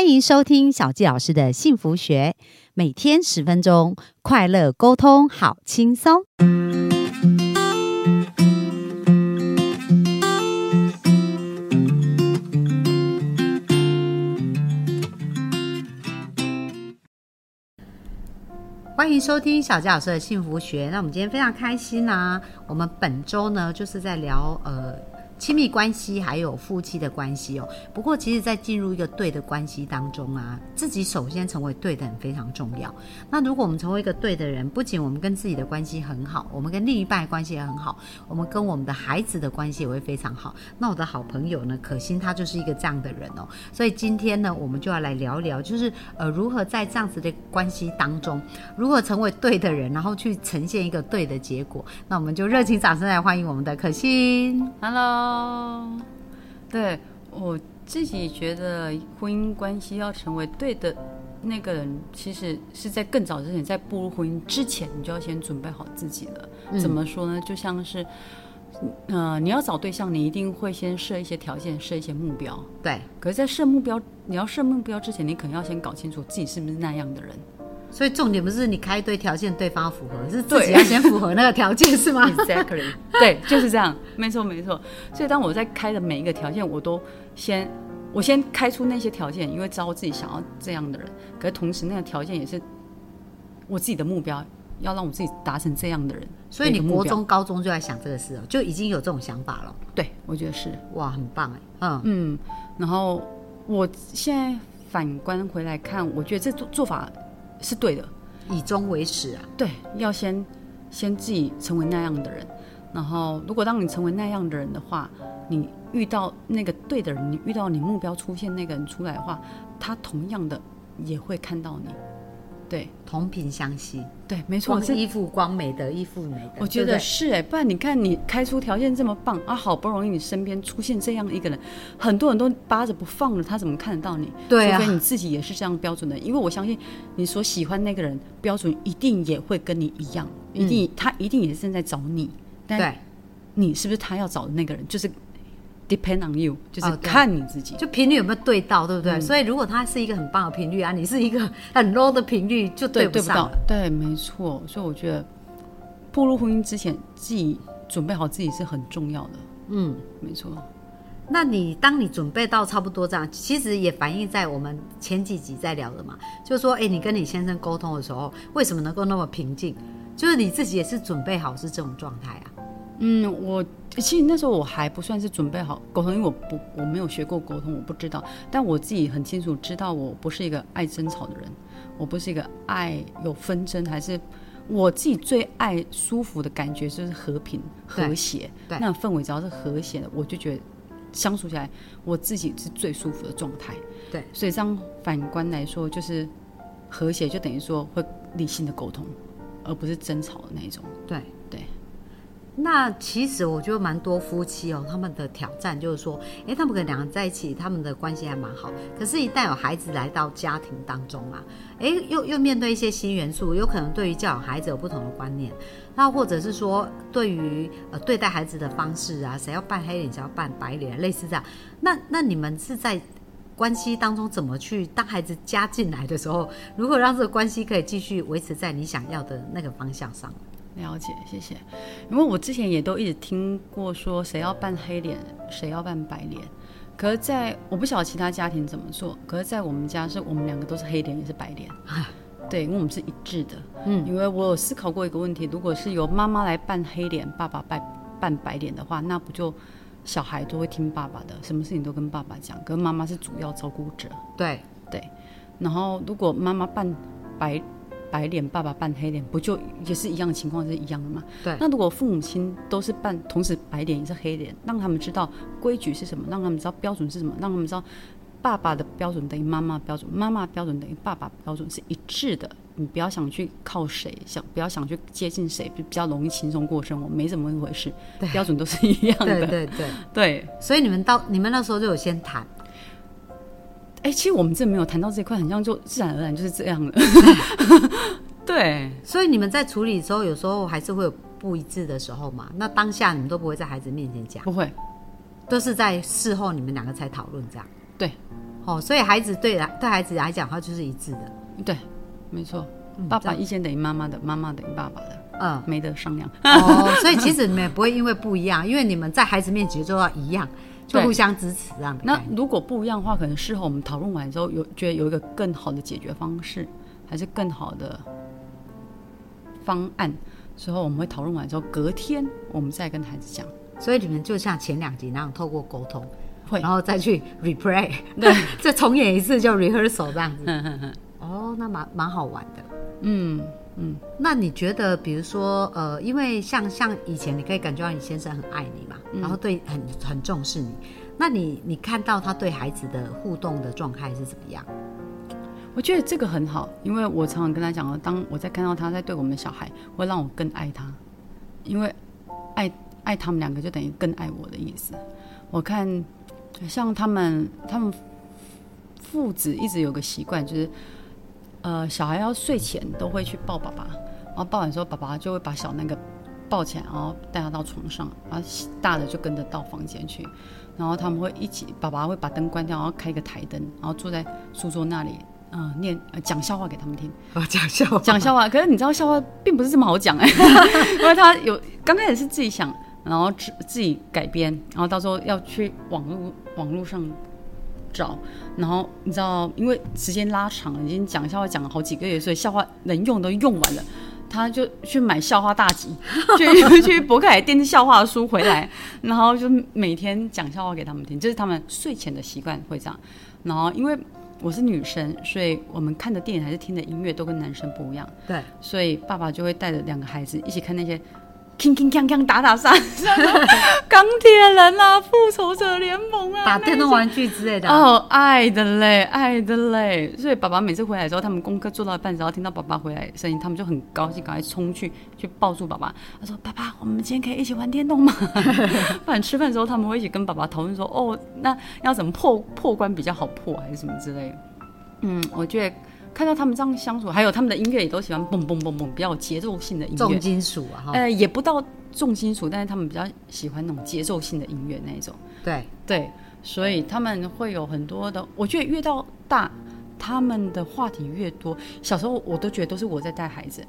欢迎收听小纪老师的幸福学，每天十分钟，快乐沟通，好轻松。欢迎收听小纪老师的幸福学。那我们今天非常开心啊！我们本周呢，就是在聊呃。亲密关系还有夫妻的关系哦。不过，其实，在进入一个对的关系当中啊，自己首先成为对的人非常重要。那如果我们成为一个对的人，不仅我们跟自己的关系很好，我们跟另一半关系也很好，我们跟我们的孩子的关系也会非常好。那我的好朋友呢，可心他就是一个这样的人哦。所以今天呢，我们就要来聊聊，就是呃，如何在这样子的关系当中，如何成为对的人，然后去呈现一个对的结果。那我们就热情掌声来欢迎我们的可心，Hello。哦，对我自己觉得婚姻关系要成为对的那个人，其实是在更早之前，在步入婚姻之前，你就要先准备好自己了。怎么说呢？就像是，呃，你要找对象，你一定会先设一些条件，设一些目标。对。可是，在设目标，你要设目标之前，你可能要先搞清楚自己是不是那样的人。所以重点不是你开一堆条件，对方要符合，是自己要先符合那个条件，是吗？Exactly，对，就是这样，没错没错。所以当我在开的每一个条件，我都先我先开出那些条件，因为知道我自己想要这样的人。可是同时，那个条件也是我自己的目标，要让我自己达成这样的人。所以你国中、高中就在想这个事哦，就已经有这种想法了。对，我觉得是哇，很棒哎。嗯嗯，然后我现在反观回来看，我觉得这做做法。是对的，以终为始啊！对，要先先自己成为那样的人，然后如果当你成为那样的人的话，你遇到那个对的人，你遇到你目标出现那个人出来的话，他同样的也会看到你。对，同频相吸，对，没错，是依附光美的，依附美的。我觉得是哎，不然你看你开出条件这么棒啊，好不容易你身边出现这样一个人，很多人都扒着不放了，他怎么看得到你？对啊，除非你自己也是这样标准的，因为我相信你所喜欢那个人标准一定也会跟你一样，一定他一定也是正在找你，但，你是不是他要找的那个人？就是。Depend on you，就是看你自己，就频率有没有对到，对不对？所以如果它是一个很棒的频率啊，你是一个 很 low 的频率，就对不上。对，没错。所以我觉得步入婚姻之前，自己准备好自己是很重要的。嗯，没错。那你当你准备到差不多这样，其实也反映在我们前几集在聊的嘛，就是说，哎，你跟你先生沟通的时候，为什么能够那么平静？就是你自己也是准备好是这种状态啊。嗯，我其实那时候我还不算是准备好沟通，因为我不我没有学过沟通，我不知道。但我自己很清楚知道，我不是一个爱争吵的人，我不是一个爱有纷争，还是我自己最爱舒服的感觉就是和平和谐，那氛围只要是和谐的，我就觉得相处起来我自己是最舒服的状态。对，所以这样反观来说，就是和谐就等于说会理性的沟通，而不是争吵的那一种。对对。那其实我觉得蛮多夫妻哦，他们的挑战就是说，哎，他们可能两个人在一起，他们的关系还蛮好。可是，一旦有孩子来到家庭当中啊，哎，又又面对一些新元素，有可能对于教养孩子有不同的观念。那或者是说，对于呃对待孩子的方式啊，谁要扮黑脸，谁要扮白脸，类似这样。那那你们是在关系当中怎么去？当孩子加进来的时候，如何让这个关系可以继续维持在你想要的那个方向上？了解，谢谢。因为我之前也都一直听过说，谁要扮黑脸，谁要扮白脸。可是，在我不晓得其他家庭怎么做，可是，在我们家是我们两个都是黑脸，也是白脸。对，因为我们是一致的。嗯，因为我有思考过一个问题：如果是由妈妈来扮黑脸，爸爸扮扮白脸的话，那不就小孩都会听爸爸的，什么事情都跟爸爸讲，可是妈妈是主要照顾者。对对。然后，如果妈妈扮白。白脸爸爸扮黑脸，不就也是一样的情况，是一样的吗？对。那如果父母亲都是扮同时白脸也是黑脸，让他们知道规矩是什么，让他们知道标准是什么，让他们知道爸爸的标准等于妈妈标准，妈妈标准等于爸爸标准是一致的。你不要想去靠谁，想不要想去接近谁，比较容易轻松过生活，没怎么一回事。标准都是一样的。对对对对。所以你们到你们那时候就有先谈。哎，其实我们这没有谈到这一块，很像就自然而然就是这样了。对，所以你们在处理的时候，有时候还是会有不一致的时候嘛。那当下你们都不会在孩子面前讲，不会，都是在事后你们两个才讨论这样。对，哦，所以孩子对来对孩子来讲，他就是一致的。对，没错，嗯爸爸意见等于妈妈的，妈妈等于爸爸的，嗯，没得商量。哦，所以其实你们也不会因为不一样，因为你们在孩子面前就要一样，就互相支持这样的那。如果不一样的话，可能事后我们讨论完之后，有觉得有一个更好的解决方式，还是更好的方案，之后我们会讨论完之后，隔天我们再跟孩子讲。所以你们就像前两集那样，透过沟通，会然后再去 replay，对，再重演一次就 rehearsal 这样 哦，那蛮蛮好玩的。嗯嗯，那你觉得，比如说，呃，因为像像以前，你可以感觉到你先生很爱你嘛，嗯然后对很很重视你。那你你看到他对孩子的互动的状态是怎么样？我觉得这个很好，因为我常常跟他讲了，当我在看到他在对我们的小孩，会让我更爱他，因为爱爱他们两个就等于更爱我的意思。我看像他们，他们父子一直有个习惯，就是呃，小孩要睡前都会去抱爸爸，然后抱完之后，爸爸就会把小那个抱起来，然后带他到床上，然后大的就跟着到房间去，然后他们会一起，爸爸会把灯关掉，然后开一个台灯，然后坐在书桌那里，嗯、念呃讲笑话给他们听。我 讲笑话，讲笑话，可是你知道笑话并不是这么好讲哎、因为他有刚开始是自己想，然后自自己改编，然后到时候要去网络网络上找，然后你知道，因为时间拉长了，已经讲笑话讲了好几个月，所以笑话能用都用完了。他就去买笑话大集，去 去博客来订笑话书回来，然后就每天讲笑话给他们听，这是他们睡前的习惯会这样。然后因为我是女生，所以我们看的电影还是听的音乐都跟男生不一样，对，所以爸爸就会带着两个孩子一起看那些铿铿锵锵打打杀杀，钢铁人啊，复仇者联盟啊，打电动玩具之类的。哦，爱的嘞，爱的嘞。所以爸爸每次回来之后，他们功课做到一半，只要听到爸爸回来声音，他们就很高兴，赶快冲去去抱住爸爸。他说：“爸爸，我们今天可以一起玩电动吗？”不然吃饭的时候，他们会一起跟爸爸讨论说：“哦，那要怎么破破关比较好破，还是什么之类的。”嗯，我觉得看到他们这样相处，还有他们的音乐也都喜欢蹦蹦蹦蹦，比较有节奏性的音乐。重金属啊，哈，呃，也不到重金属，但是他们比较喜欢那种节奏性的音乐那一种。对，对，所以他们会有很多的，我觉得越到大，他们的话题越多。小时候我都觉得都是我在带孩子，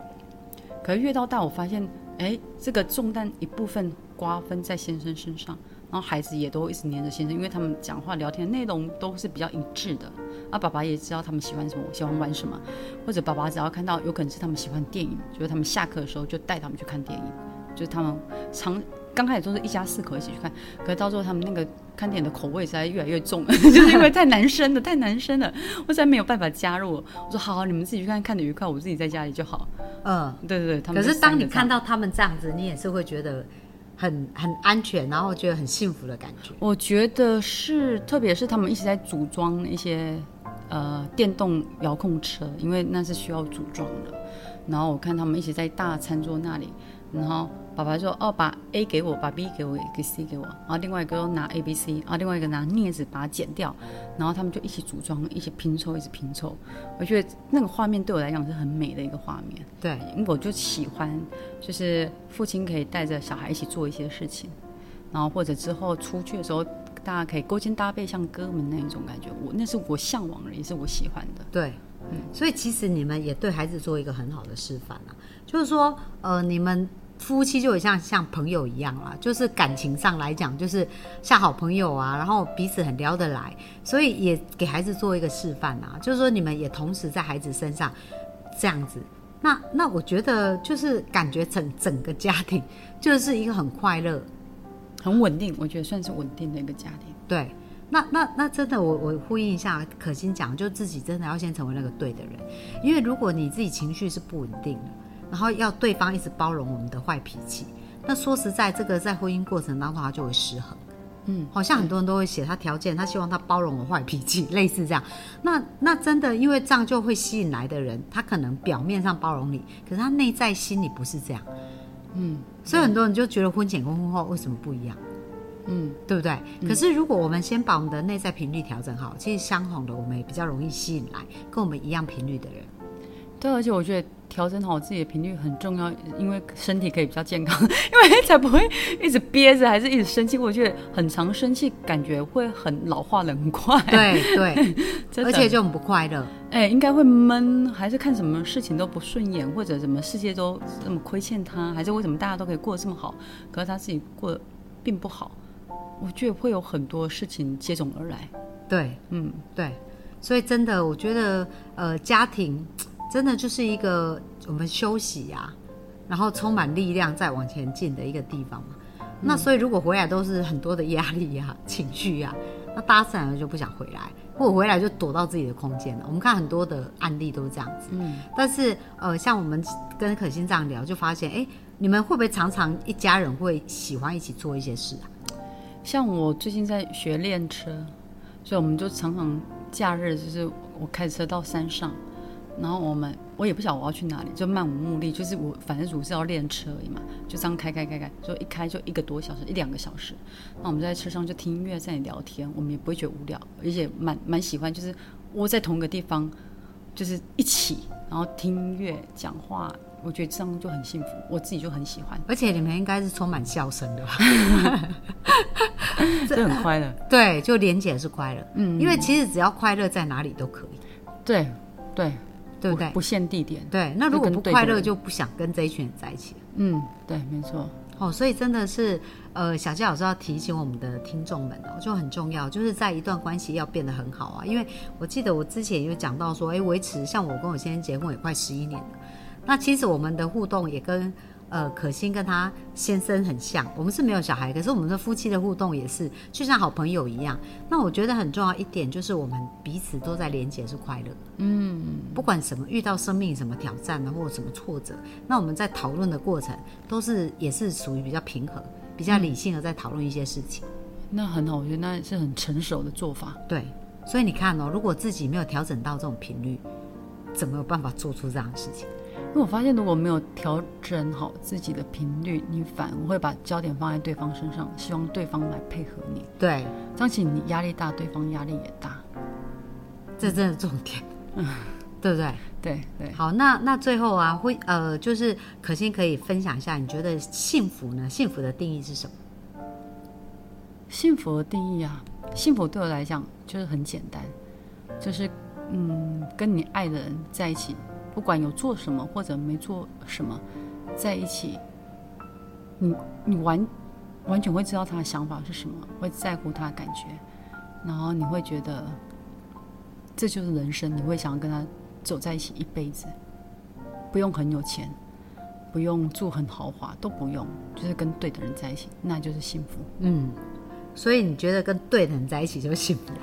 可是越到大，我发现，哎，这个重担一部分瓜分在先生身上，然后孩子也都一直黏着先生，因为他们讲话聊天内容都是比较一致的。啊，爸爸也知道他们喜欢什么，喜欢玩什么，或者爸爸只要看到有可能是他们喜欢电影，就是他们下课的时候就带他们去看电影，就是他们常刚开始都是一家四口一起去看，可是到最后他们那个看电影的口味实在越来越重，就是因为太男生了，太男生了，我实在没有办法加入。我说好好，你们自己去看，看的愉快，我自己在家里就好。嗯。对对对，他可是当你看，到他们这样子，你也是会觉得很很安全，然后觉得很幸福的感觉。我觉得是，特别是他们一直在组装一些呃电动遥控车，因为那是需要组装的。然后我看他们一起在大餐桌那里，然后爸爸说：“哦，把 A 给我，把 B 给我，给 C 给我。”然后另外一个又拿 A、B、C，然后另外一个拿镊子把它剪掉，然后他们就一起组装，一起拼凑，一起拼凑。我觉得那个画面对我来讲是很美的一个画面。对，因为我就喜欢，就是父亲可以带着小孩一起做一些事情，然后或者之后出去的时候，大家可以勾肩搭背，像哥们那一种感觉。我那是我向往的，也是我喜欢的。对，所以其实你们也对孩子做一个很好的示范啊，就是说，呃，你们夫妻就很像像朋友一样啦，就是感情上来讲，就是像好朋友啊，然后彼此很聊得来，所以也给孩子做一个示范啊，就是说你们也同时在孩子身上这样子。那那我觉得就是感觉整整个家庭就是一个很快乐，很稳定，我觉得算是稳定的一个家庭。对，那那那真的，我我呼应一下可心讲，就自己真的要先成为那个对的人，因为如果你自己情绪是不稳定的，然后要对方一直包容我们的坏脾气，那说实在，这个在婚姻过程当中它就会失衡。嗯，好像很多人都会写他条件，他希望他包容我坏脾气，类似这样。那那真的，因为这样就会吸引来的人，他可能表面上包容你，可是他内在心里不是这样。嗯，所以很多人就觉得婚前跟婚后为什么不一样？嗯，对不对？可是如果我们先把我们的内在频率调整好，其实相同的我们也比较容易吸引来跟我们一样频率的人。对，而且我觉得调整好自己的频率很重要，因为身体可以比较健康，因为才不会一直憋着，还是一直生气。我觉得很常生气，感觉会很老化的很快。对对，而且就很不快乐。哎、应该会闷，还是看什么事情都不顺眼，或者什么世界都这么亏欠他，还是为什么大家都可以过得这么好，可是他自己过得并不好？我觉得会有很多事情接踵而来。对，嗯，对，所以真的，我觉得呃，家庭真的就是一个我们休息呀、然后充满力量再往前进的一个地方嘛。那所以如果回来都是很多的压力呀、情绪呀、那大家自然就不想回来，或者回来就躲到自己的空间了。我们看很多的案例都是这样子。嗯，但是呃，像我们跟可心这样聊，就发现，哎，你们会不会常常一家人会喜欢一起做一些事啊？像我最近在学练车，所以我们就常常假日就是我开车到山上，然后我们我也不晓得我要去哪里，就漫无目的，就是我反正主是要练车而已嘛，就这样开开开开，就一开就一个多小时，一两个小时。那我们在车上就听音乐，在聊天，我们也不会觉得无聊，而且蛮蛮喜欢，就是窝在同一个地方，就是一起，然后听音乐讲话。我觉得这样就很幸福，我自己就很喜欢，而且你们应该是充满笑声的吧？这很快乐。对，就连结是快乐，嗯，因为其实只要快乐在哪里都可以，对对对不对？不限地点。对，那如果不快乐，就不想跟这一群人在一起。嗯，对，没错。哦，所以真的是，呃，小纪老师要提醒我们的听众们哦，就很重要，就是在一段关系要变得很好啊。因为我记得我之前有讲到说，哎，维持像我跟我先生结婚也快十一年了，那其实我们的互动也跟呃可心跟她先生很像，我们是没有小孩，可是我们的夫妻的互动也是就像好朋友一样。那我觉得很重要一点就是我们彼此都在连接是快乐。嗯，不管什么遇到生命什么挑战啊，或者什么挫折，那我们在讨论的过程都是也是属于比较平和、比较理性的在讨论一些事情。那很好，我觉得那是很成熟的做法。对，所以你看哦，如果自己没有调整到这种频率，怎么有办法做出这样的事情？因为我发现，如果没有调整好自己的频率，你反而会把焦点放在对方身上，希望对方来配合你。对，这样其实你压力大，对方压力也大。这真的重点，嗯对不对？对对，好，那那最后啊，会呃，就是可心可以分享一下，你觉得幸福呢？幸福的定义是什么？幸福的定义啊，幸福对我来讲就是很简单，就是嗯，跟你爱的人在一起，不管有做什么或者没做什么，在一起，你你完完全会知道他的想法是什么，会在乎他的感觉，然后你会觉得这就是人生，你会想要跟他走在一起一辈子，不用很有钱，不用住很豪华，都不用，就是跟对的人在一起，那就是幸福。嗯，所以你觉得跟对的人在一起就幸福了？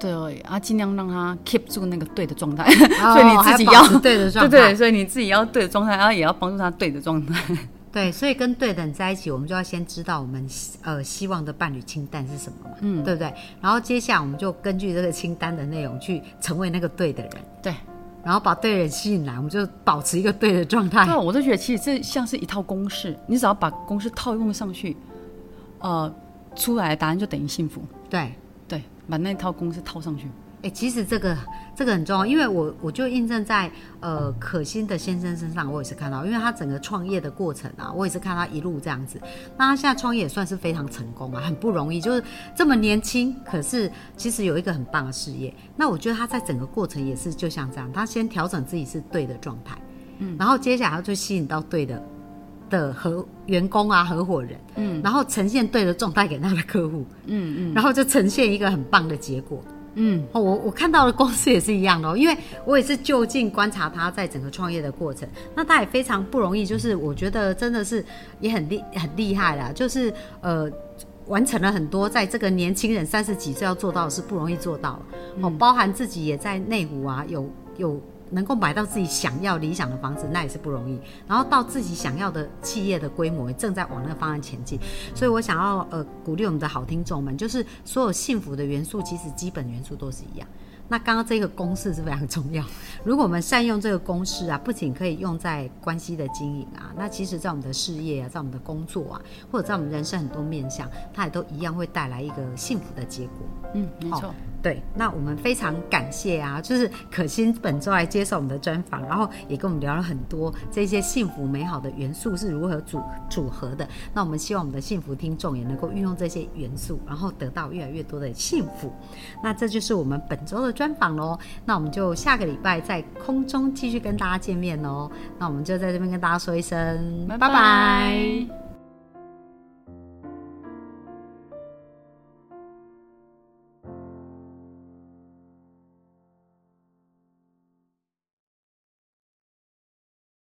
对啊，尽量让他 keep 住那个对的状态，哦 所以你自己要对的状态，对对，所以你自己要对的状态，然后也要帮助他对的状态。对，所以跟对的人在一起，我们就要先知道我们呃希望的伴侣清单是什么嘛，嗯对不对？然后接下来我们就根据这个清单的内容去成为那个对的人，对，然后把对的人吸引来，我们就保持一个对的状态对。啊，我就觉得其实这像是一套公式，你只要把公式套用上去，呃，出来的答案就等于幸福。对，对，把那套公式套上去。哎，其实这个这个很重要，因为我我就印证在呃可心的先生身上，我也是看到，因为他整个创业的过程啊，我也是看他一路这样子。那他现在创业也算是非常成功啊，很不容易，就是这么年轻，可是其实有一个很棒的事业。那我觉得他在整个过程也是就像这样，他先调整自己是对的状态，嗯，然后接下来他就吸引到对的。的合员工啊，合伙人，嗯，然后呈现对的状态给他的客户，嗯嗯然后就呈现一个很棒的结果。嗯，哦，我我看到的公司也是一样的、哦，因为我也是就近观察他在整个创业的过程，那他也非常不容易，就是我觉得真的是也很厉很厉害啦，就是呃。完成了很多，在这个年轻人三十几岁要做到的是不容易做到哦，包含自己也在内湖啊，有有能够买到自己想要理想的房子，那也是不容易。然后到自己想要的企业的规模，也正在往那个方向前进。所以我想要呃鼓励我们的好听众们，就是所有幸福的元素，其实基本元素都是一样。那刚刚这个公式是非常重要。如果我们善用这个公式啊，不仅可以用在关系的经营啊，那其实在我们的事业啊，在我们的工作啊，或者在我们人生很多面向，它也都一样会带来一个幸福的结果。嗯，没好错。对，那我们非常感谢啊，就是可心本周来接受我们的专访，然后也跟我们聊了很多这些幸福美好的元素是如何组组合的。那我们希望我们的幸福听众也能够运用这些元素，然后得到越来越多的幸福。那这就是我们本周的专访喽。那我们就下个礼拜在空中继续跟大家见面喽。那我们就在这边跟大家说一声拜拜。